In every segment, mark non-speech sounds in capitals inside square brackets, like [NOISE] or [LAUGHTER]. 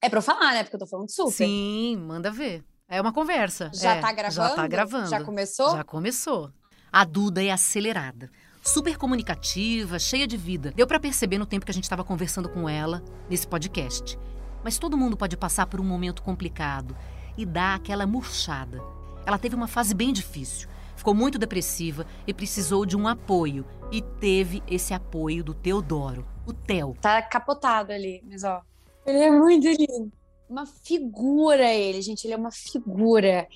É pra eu falar, né? Porque eu tô falando super. Sim, manda ver. É uma conversa. Já é, tá gravando? Já tá gravando. Já começou? Já começou. A Duda é acelerada. Super comunicativa, cheia de vida. Deu pra perceber no tempo que a gente estava conversando com ela nesse podcast. Mas todo mundo pode passar por um momento complicado e dar aquela murchada. Ela teve uma fase bem difícil. Ficou muito depressiva e precisou de um apoio. E teve esse apoio do Teodoro, o Theo. Tá capotado ali, mas ó. Ele é muito lindo. Uma figura ele, gente. Ele é uma figura.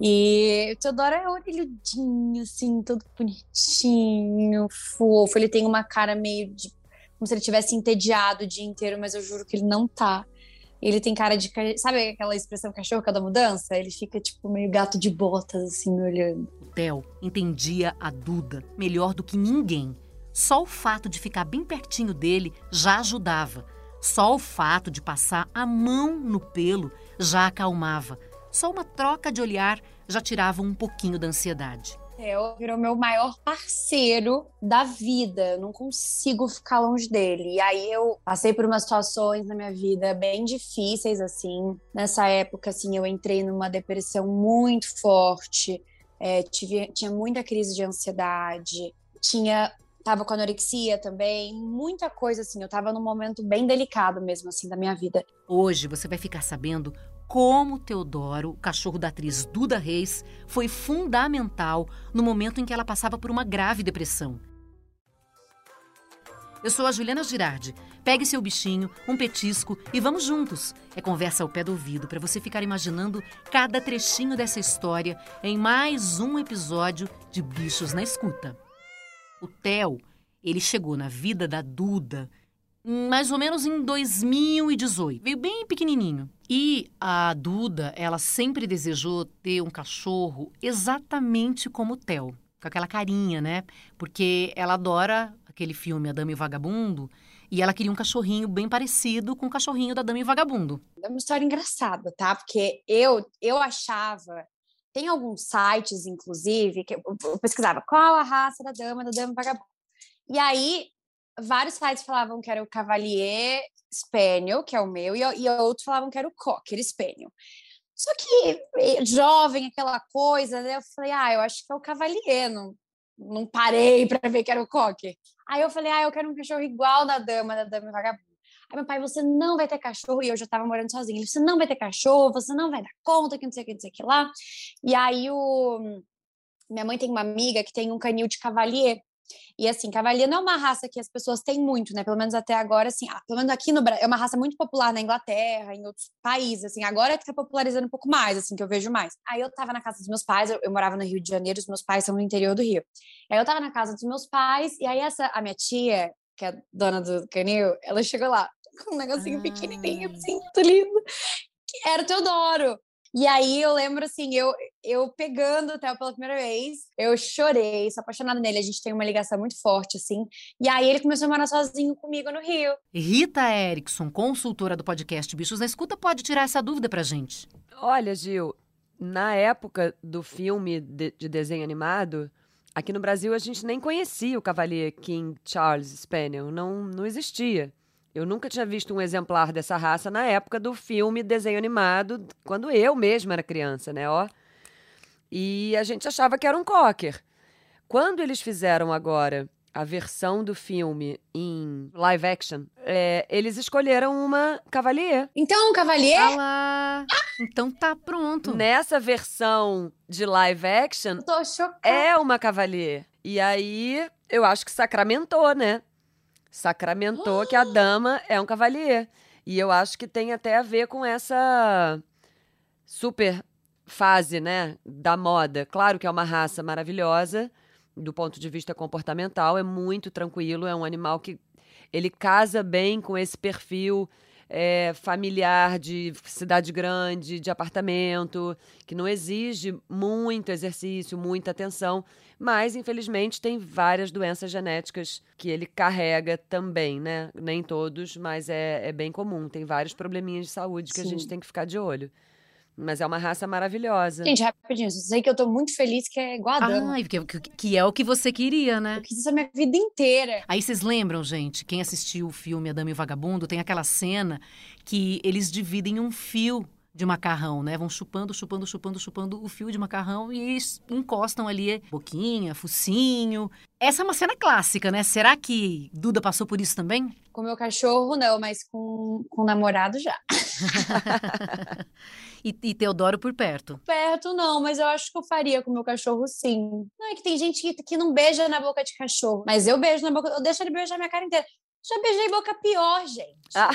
E o Teodoro é orelhudinho, assim, todo bonitinho, fofo. Ele tem uma cara meio de. como se ele tivesse entediado o dia inteiro, mas eu juro que ele não tá. Ele tem cara de. Sabe aquela expressão cachorro cada mudança? Ele fica, tipo, meio gato de botas, assim, me olhando. O Theo entendia a Duda melhor do que ninguém. Só o fato de ficar bem pertinho dele já ajudava. Só o fato de passar a mão no pelo já acalmava. Só uma troca de olhar já tirava um pouquinho da ansiedade. Theo virou meu maior parceiro da vida. Não consigo ficar longe dele. E aí eu passei por umas situações na minha vida bem difíceis, assim. Nessa época, assim, eu entrei numa depressão muito forte. É, tive, tinha muita crise de ansiedade. Tinha tava com anorexia também, muita coisa assim. Eu tava num momento bem delicado mesmo assim da minha vida. Hoje você vai ficar sabendo como Teodoro, o cachorro da atriz Duda Reis, foi fundamental no momento em que ela passava por uma grave depressão. Eu sou a Juliana Girardi. Pegue seu bichinho, um petisco e vamos juntos. É conversa ao pé do ouvido para você ficar imaginando cada trechinho dessa história em mais um episódio de Bichos na Escuta. O Theo, ele chegou na vida da Duda mais ou menos em 2018. Veio bem pequenininho. E a Duda, ela sempre desejou ter um cachorro exatamente como o Theo, com aquela carinha, né? Porque ela adora aquele filme A Dama e o Vagabundo, e ela queria um cachorrinho bem parecido com o cachorrinho da Dama e o Vagabundo. É uma história engraçada, tá? Porque eu eu achava tem alguns sites, inclusive, que eu pesquisava qual a raça da dama, da dama vagabundo. E aí vários sites falavam que era o Cavalier Spaniel, que é o meu, e, e outros falavam que era o Cocker Spaniel. Só que jovem, aquela coisa, né? Eu falei, ah, eu acho que é o Cavalier, não, não parei para ver que era o Cocker. Aí eu falei, ah, eu quero um cachorro igual da dama, da dama vagabundo. Aí meu pai, você não vai ter cachorro, e eu já estava morando sozinha. Ele, você não vai ter cachorro, você não vai dar conta, que não sei o que, não sei o que lá. E aí o... minha mãe tem uma amiga que tem um canil de Cavalier, e assim, Cavalier não é uma raça que as pessoas têm muito, né? Pelo menos até agora, assim, ah, pelo menos aqui no Brasil, é uma raça muito popular na Inglaterra, em outros países, assim, agora é que tá popularizando um pouco mais, assim, que eu vejo mais. Aí eu tava na casa dos meus pais, eu, eu morava no Rio de Janeiro, os meus pais são no interior do Rio. Aí eu tava na casa dos meus pais, e aí essa, a minha tia, que é dona do canil, ela chegou lá [LAUGHS] um negocinho ah. pequenininho, assim, muito lindo, que era o Teodoro. E aí eu lembro assim, eu, eu pegando o Theo pela primeira vez, eu chorei, sou apaixonada nele, a gente tem uma ligação muito forte, assim. E aí ele começou a morar sozinho comigo no Rio. Rita Erickson, consultora do podcast Bichos na Escuta, pode tirar essa dúvida pra gente. Olha, Gil, na época do filme de, de desenho animado, aqui no Brasil a gente nem conhecia o Cavalier King Charles Spaniel, não, não existia. Eu nunca tinha visto um exemplar dessa raça na época do filme desenho animado, quando eu mesma era criança, né? Ó. E a gente achava que era um cocker. Quando eles fizeram agora a versão do filme em live action, é, eles escolheram uma Cavalier. Então, um Cavalier? Ah Então tá pronto. Nessa versão de live action, Tô chocada. é uma Cavalier. E aí, eu acho que sacramentou, né? Sacramentou que a dama é um cavalier. E eu acho que tem até a ver com essa super fase, né, da moda. Claro que é uma raça maravilhosa do ponto de vista comportamental, é muito tranquilo, é um animal que ele casa bem com esse perfil é, familiar de cidade grande, de apartamento, que não exige muito exercício, muita atenção, mas infelizmente tem várias doenças genéticas que ele carrega também, né? Nem todos, mas é, é bem comum. Tem vários probleminhas de saúde que Sim. a gente tem que ficar de olho. Mas é uma raça maravilhosa. Gente, rapidinho, só sei que eu tô muito feliz que é igual a dama. Ah, que, que, que é o que você queria, né? Eu quis isso a minha vida inteira. Aí vocês lembram, gente, quem assistiu o filme A Dama e o Vagabundo, tem aquela cena que eles dividem um fio de macarrão, né? Vão chupando, chupando, chupando, chupando o fio de macarrão e encostam ali boquinha, focinho. Essa é uma cena clássica, né? Será que Duda passou por isso também? Com meu cachorro, não, mas com, com o namorado já. [LAUGHS] e, e Teodoro por perto? Perto não, mas eu acho que eu faria com meu cachorro sim. Não, é que tem gente que, que não beija na boca de cachorro, mas eu beijo na boca, eu deixo ele beijar minha cara inteira. Já beijei boca pior, gente. Ah.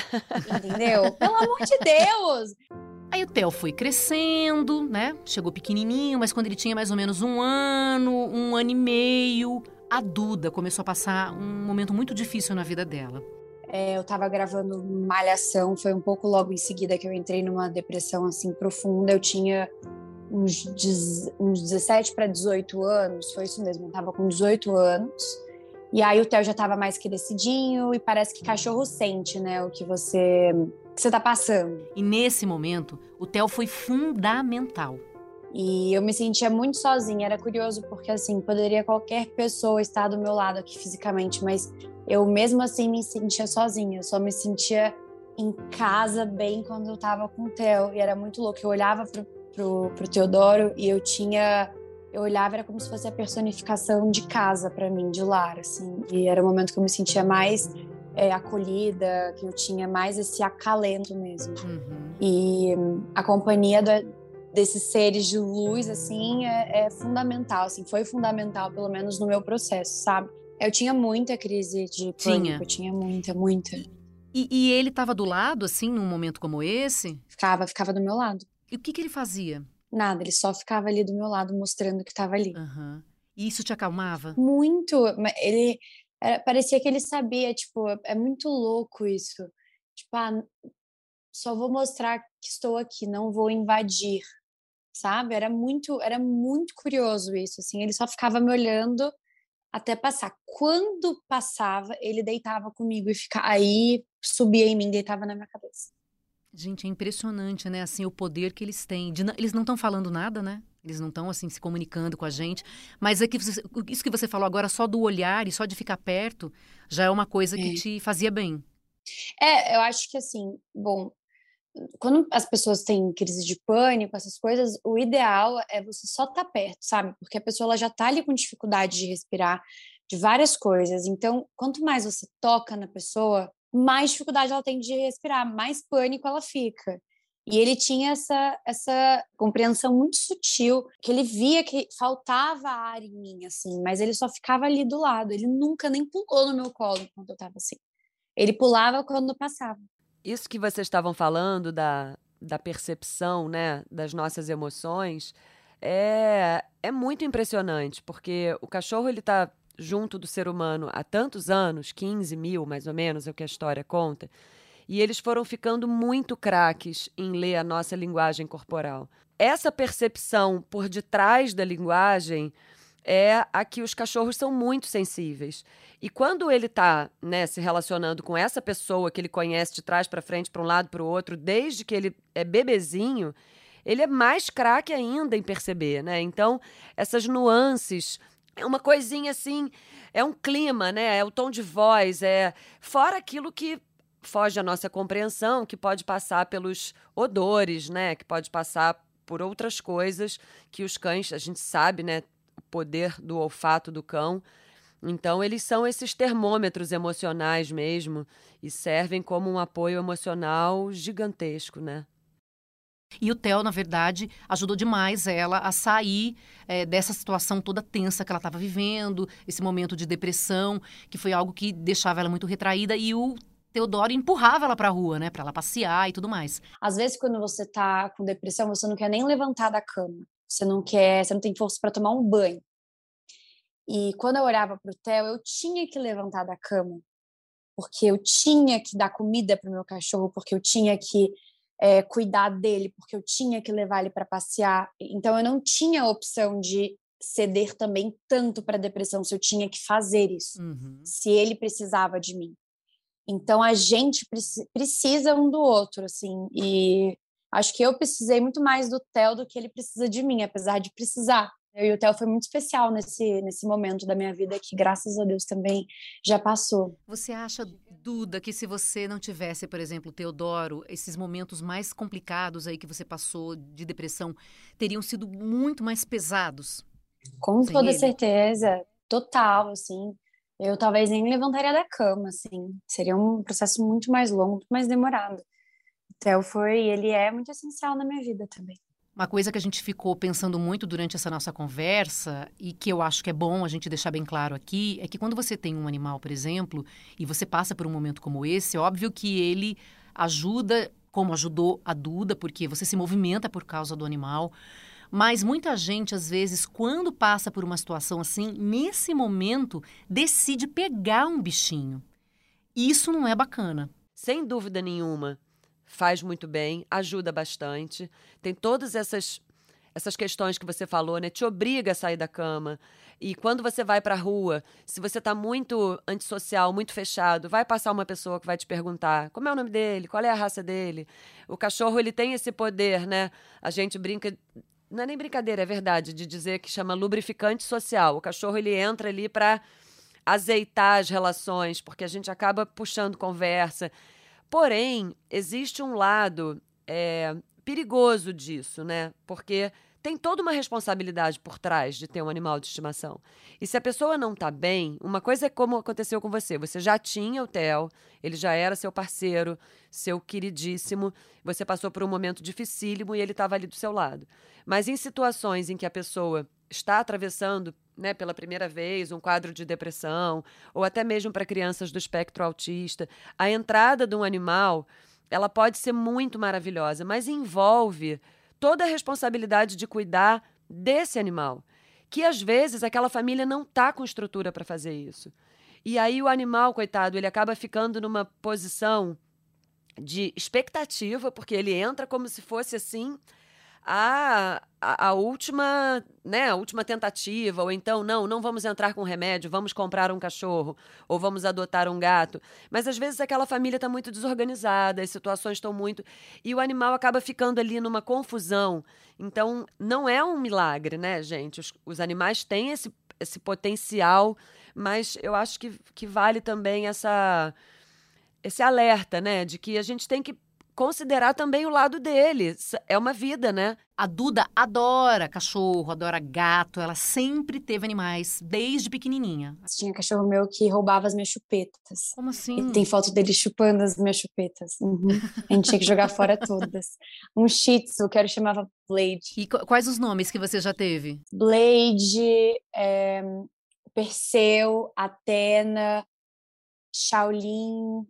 Entendeu? Pelo amor de Deus. O Theo foi crescendo, né? Chegou pequenininho, mas quando ele tinha mais ou menos um ano, um ano e meio, a Duda começou a passar um momento muito difícil na vida dela. É, eu tava gravando Malhação, foi um pouco logo em seguida que eu entrei numa depressão assim profunda. Eu tinha uns, uns 17 para 18 anos, foi isso mesmo, eu tava com 18 anos. E aí o Theo já tava mais crescidinho e parece que cachorro sente, né, o que você que você está passando. E nesse momento, o Theo foi fundamental. E eu me sentia muito sozinha. Era curioso porque, assim, poderia qualquer pessoa estar do meu lado aqui fisicamente, mas eu mesmo assim me sentia sozinha. Eu só me sentia em casa bem quando eu tava com o Theo. E era muito louco. Eu olhava pro, pro, pro Teodoro e eu tinha. Eu olhava, era como se fosse a personificação de casa para mim, de lar, assim. E era o momento que eu me sentia mais é, acolhida, que eu tinha mais esse acalento mesmo. Uhum. E a companhia desses seres de luz, assim, é, é, fundamental, assim, foi fundamental, pelo menos no meu processo, sabe? Eu tinha muita crise de pânico, tinha, tinha muita, muita. E, e ele estava do lado, assim, num momento como esse? Ficava, ficava do meu lado. E o que, que ele fazia? Nada, ele só ficava ali do meu lado, mostrando que estava ali. Uhum. E isso te acalmava? Muito. Ele, era, parecia que ele sabia, tipo, é muito louco isso. Tipo, ah, só vou mostrar que estou aqui, não vou invadir, sabe? Era muito, era muito curioso isso, assim. Ele só ficava me olhando até passar. Quando passava, ele deitava comigo e ficava aí subia em mim, deitava na minha cabeça. Gente, é impressionante, né? Assim, o poder que eles têm. De, eles não estão falando nada, né? Eles não estão assim se comunicando com a gente. Mas é que isso que você falou agora, só do olhar e só de ficar perto, já é uma coisa que é. te fazia bem. É, eu acho que assim, bom, quando as pessoas têm crise de pânico, essas coisas, o ideal é você só estar tá perto, sabe? Porque a pessoa ela já está ali com dificuldade de respirar, de várias coisas. Então, quanto mais você toca na pessoa, mais dificuldade ela tem de respirar, mais pânico ela fica. E ele tinha essa, essa compreensão muito sutil, que ele via que faltava ar em mim, assim, mas ele só ficava ali do lado. Ele nunca nem pulou no meu colo quando eu estava assim. Ele pulava quando passava. Isso que vocês estavam falando da, da percepção, né, das nossas emoções, é, é muito impressionante, porque o cachorro ele está junto do ser humano há tantos anos, 15 mil mais ou menos, é o que a história conta e eles foram ficando muito craques em ler a nossa linguagem corporal. Essa percepção por detrás da linguagem é a que os cachorros são muito sensíveis. E quando ele está né, se relacionando com essa pessoa que ele conhece de trás para frente, para um lado para o outro, desde que ele é bebezinho, ele é mais craque ainda em perceber, né? Então, essas nuances, é uma coisinha assim, é um clima, né? É o tom de voz, é fora aquilo que foge à nossa compreensão, que pode passar pelos odores, né? Que pode passar por outras coisas que os cães, a gente sabe, né? O poder do olfato do cão. Então, eles são esses termômetros emocionais mesmo e servem como um apoio emocional gigantesco, né? E o Theo, na verdade, ajudou demais ela a sair é, dessa situação toda tensa que ela estava vivendo, esse momento de depressão, que foi algo que deixava ela muito retraída. E o Teodoro empurrava ela pra rua, né? Pra ela passear e tudo mais. Às vezes, quando você tá com depressão, você não quer nem levantar da cama. Você não quer, você não tem força para tomar um banho. E quando eu olhava pro Theo, eu tinha que levantar da cama. Porque eu tinha que dar comida pro meu cachorro, porque eu tinha que é, cuidar dele, porque eu tinha que levar ele para passear. Então, eu não tinha a opção de ceder também tanto para depressão se eu tinha que fazer isso, uhum. se ele precisava de mim. Então a gente precisa um do outro, assim, e Acho que eu precisei muito mais do Theo do que ele precisa de mim, apesar de precisar. Eu e o Theo foi muito especial nesse, nesse momento da minha vida que, graças a Deus, também já passou. Você acha, Duda, que se você não tivesse, por exemplo, Teodoro, esses momentos mais complicados aí que você passou de depressão teriam sido muito mais pesados? Com toda ele? certeza, total, assim. Eu talvez nem levantaria da cama, assim. Seria um processo muito mais longo, muito mais demorado. O Theo foi, ele é muito essencial na minha vida também. Uma coisa que a gente ficou pensando muito durante essa nossa conversa e que eu acho que é bom a gente deixar bem claro aqui é que quando você tem um animal, por exemplo, e você passa por um momento como esse, é óbvio que ele ajuda, como ajudou a Duda, porque você se movimenta por causa do animal. Mas muita gente, às vezes, quando passa por uma situação assim, nesse momento, decide pegar um bichinho. Isso não é bacana. Sem dúvida nenhuma faz muito bem, ajuda bastante. Tem todas essas essas questões que você falou, né? Te obriga a sair da cama. E quando você vai para a rua, se você está muito antissocial, muito fechado, vai passar uma pessoa que vai te perguntar como é o nome dele, qual é a raça dele. O cachorro, ele tem esse poder, né? A gente brinca não é nem brincadeira, é verdade, de dizer que chama lubrificante social. O cachorro ele entra ali para azeitar as relações, porque a gente acaba puxando conversa. Porém, existe um lado é, perigoso disso, né? Porque tem toda uma responsabilidade por trás de ter um animal de estimação. E se a pessoa não está bem, uma coisa é como aconteceu com você. Você já tinha o Theo, ele já era seu parceiro, seu queridíssimo, você passou por um momento dificílimo e ele estava ali do seu lado. Mas em situações em que a pessoa está atravessando né, pela primeira vez, um quadro de depressão, ou até mesmo para crianças do espectro autista, a entrada de um animal, ela pode ser muito maravilhosa, mas envolve toda a responsabilidade de cuidar desse animal, que às vezes aquela família não está com estrutura para fazer isso. E aí o animal, coitado, ele acaba ficando numa posição de expectativa, porque ele entra como se fosse assim a, a, a, última, né, a última tentativa, ou então, não, não vamos entrar com remédio, vamos comprar um cachorro, ou vamos adotar um gato. Mas às vezes aquela família está muito desorganizada, as situações estão muito. E o animal acaba ficando ali numa confusão. Então, não é um milagre, né, gente? Os, os animais têm esse, esse potencial, mas eu acho que, que vale também essa esse alerta, né, de que a gente tem que considerar também o lado dele. É uma vida, né? A Duda adora cachorro, adora gato. Ela sempre teve animais, desde pequenininha. Tinha cachorro meu que roubava as minhas chupetas. Como assim? E tem foto dele chupando as minhas chupetas. Uhum. A gente tinha que jogar fora todas. Um shih tzu, que era chamava Blade. E quais os nomes que você já teve? Blade, é, Perseu, Atena, Shaolin,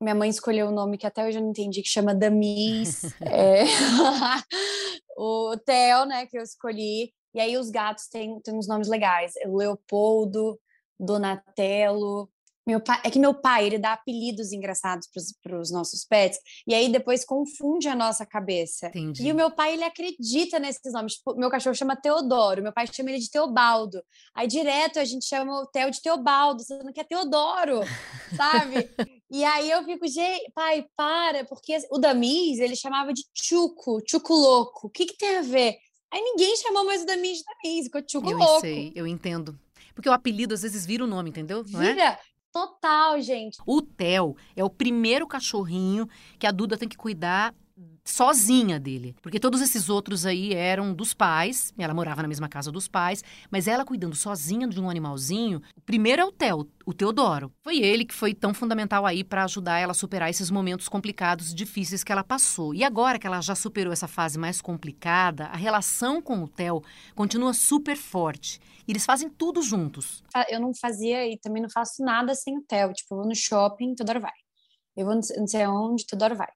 minha mãe escolheu um nome que até hoje eu não entendi, que chama Damis. [LAUGHS] é... [LAUGHS] o Theo, né, que eu escolhi. E aí os gatos têm, têm uns nomes legais. O Leopoldo, Donatello, meu pai, é que meu pai, ele dá apelidos engraçados para os nossos pets, e aí depois confunde a nossa cabeça. Entendi. E o meu pai, ele acredita nesses nomes. Tipo, meu cachorro chama Teodoro, meu pai chama ele de Teobaldo. Aí direto a gente chama o Theo de Teobaldo, sendo que é Teodoro, [LAUGHS] sabe? E aí eu fico, pai, para, porque o Damis, ele chamava de Chuco, Chuco Louco. O que, que tem a ver? Aí ninguém chamou mais o Damis de Damis, ficou Chuco eu Louco. Eu sei, eu entendo. Porque o apelido às vezes vira o nome, entendeu? Não é? vira. É? Total, gente. O Theo é o primeiro cachorrinho que a Duda tem que cuidar sozinha dele. Porque todos esses outros aí eram dos pais, ela morava na mesma casa dos pais, mas ela cuidando sozinha de um animalzinho. O primeiro é o Theo, o Teodoro. Foi ele que foi tão fundamental aí para ajudar ela a superar esses momentos complicados e difíceis que ela passou. E agora que ela já superou essa fase mais complicada, a relação com o Theo continua super forte. E eles fazem tudo juntos. Ah, eu não fazia e também não faço nada sem o Theo. Tipo, eu vou no shopping, Teodoro vai. Eu vou não sei aonde, Teodoro vai.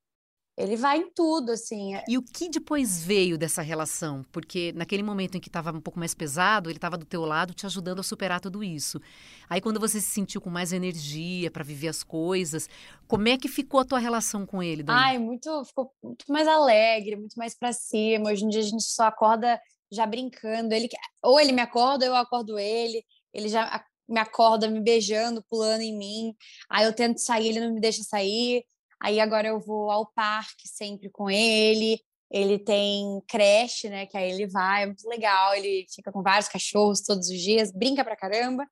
Ele vai em tudo, assim. É. E o que depois veio dessa relação? Porque naquele momento em que estava um pouco mais pesado, ele estava do teu lado te ajudando a superar tudo isso. Aí quando você se sentiu com mais energia para viver as coisas, como é que ficou a tua relação com ele? Daí? Ai, muito, ficou muito mais alegre, muito mais para cima. Hoje em dia a gente só acorda já brincando. Ele ou ele me acorda, ou eu acordo ele. Ele já me acorda me beijando, pulando em mim. Aí eu tento sair, ele não me deixa sair. Aí agora eu vou ao parque sempre com ele. Ele tem creche, né? Que aí ele vai, é muito legal. Ele fica com vários cachorros todos os dias, brinca pra caramba.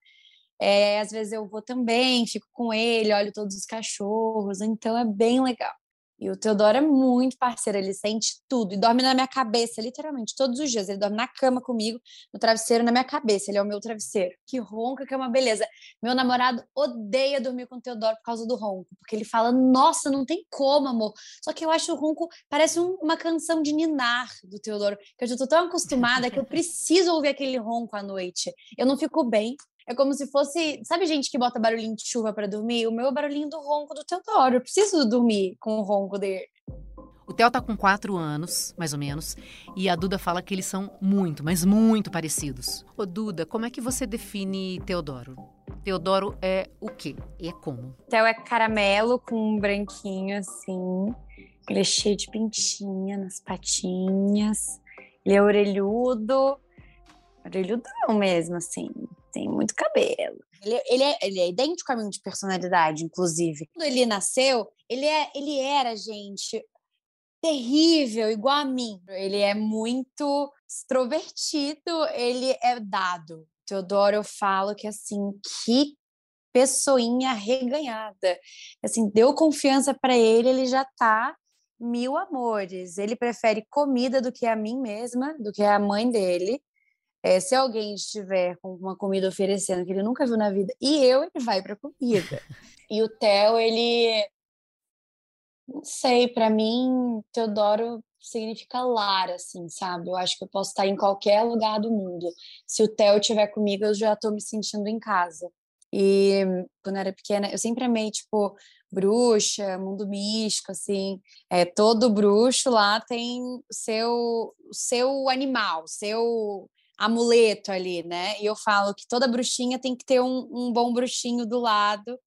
É, às vezes eu vou também, fico com ele, olho todos os cachorros, então é bem legal. E o Teodoro é muito parceiro, ele sente tudo e dorme na minha cabeça, literalmente, todos os dias. Ele dorme na cama comigo, no travesseiro na minha cabeça, ele é o meu travesseiro. Que ronca, que é uma beleza. Meu namorado odeia dormir com o Teodoro por causa do ronco, porque ele fala: Nossa, não tem como, amor. Só que eu acho o ronco, parece um, uma canção de ninar do Teodoro, que eu já tô tão acostumada que eu preciso ouvir aquele ronco à noite. Eu não fico bem, é como se fosse. Sabe gente que bota barulhinho de chuva para dormir? O meu é barulhinho do ronco do Teodoro. Eu preciso dormir com o ronco dele. O Theo tá com quatro anos, mais ou menos, e a Duda fala que eles são muito, mas muito parecidos. Ô Duda, como é que você define Teodoro? Teodoro é o quê? E é como? Theo é caramelo com um branquinho assim. Ele é cheio de pintinha nas patinhas. Ele é orelhudo. Orelhudão mesmo, assim tem muito cabelo. Ele, ele, é, ele é idêntico a mim de personalidade, inclusive. Quando ele nasceu, ele, é, ele era, gente, terrível, igual a mim. Ele é muito extrovertido, ele é dado. Teodoro, eu falo que, assim, que pessoinha reganhada. Assim, deu confiança para ele, ele já tá mil amores. Ele prefere comida do que a mim mesma, do que a mãe dele. É, se alguém estiver com uma comida oferecendo que ele nunca viu na vida, e eu, ele vai para comida. [LAUGHS] e o Theo, ele. Não sei, para mim, Teodoro significa lar, assim, sabe? Eu acho que eu posso estar em qualquer lugar do mundo. Se o Theo estiver comigo, eu já estou me sentindo em casa. E quando eu era pequena, eu sempre amei, tipo, bruxa, mundo místico, assim. É, todo bruxo lá tem o seu, seu animal, seu amuleto ali, né? E eu falo que toda bruxinha tem que ter um, um bom bruxinho do lado,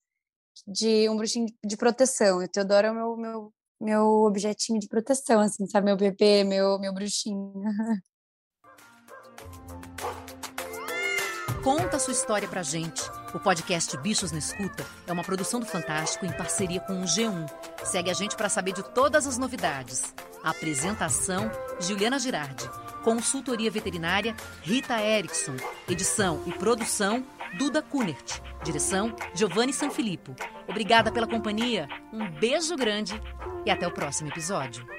de um bruxinho de proteção. E o Teodoro é o meu, meu, meu objetinho de proteção, assim, sabe? Meu bebê, meu, meu bruxinho. [LAUGHS] Conta sua história pra gente. O podcast Bichos na Escuta é uma produção do Fantástico em parceria com o G1. Segue a gente para saber de todas as novidades. Apresentação: Juliana Girardi. Consultoria Veterinária Rita Erickson. Edição e produção Duda Kunert. Direção Giovanni Sanfilippo. Obrigada pela companhia, um beijo grande e até o próximo episódio.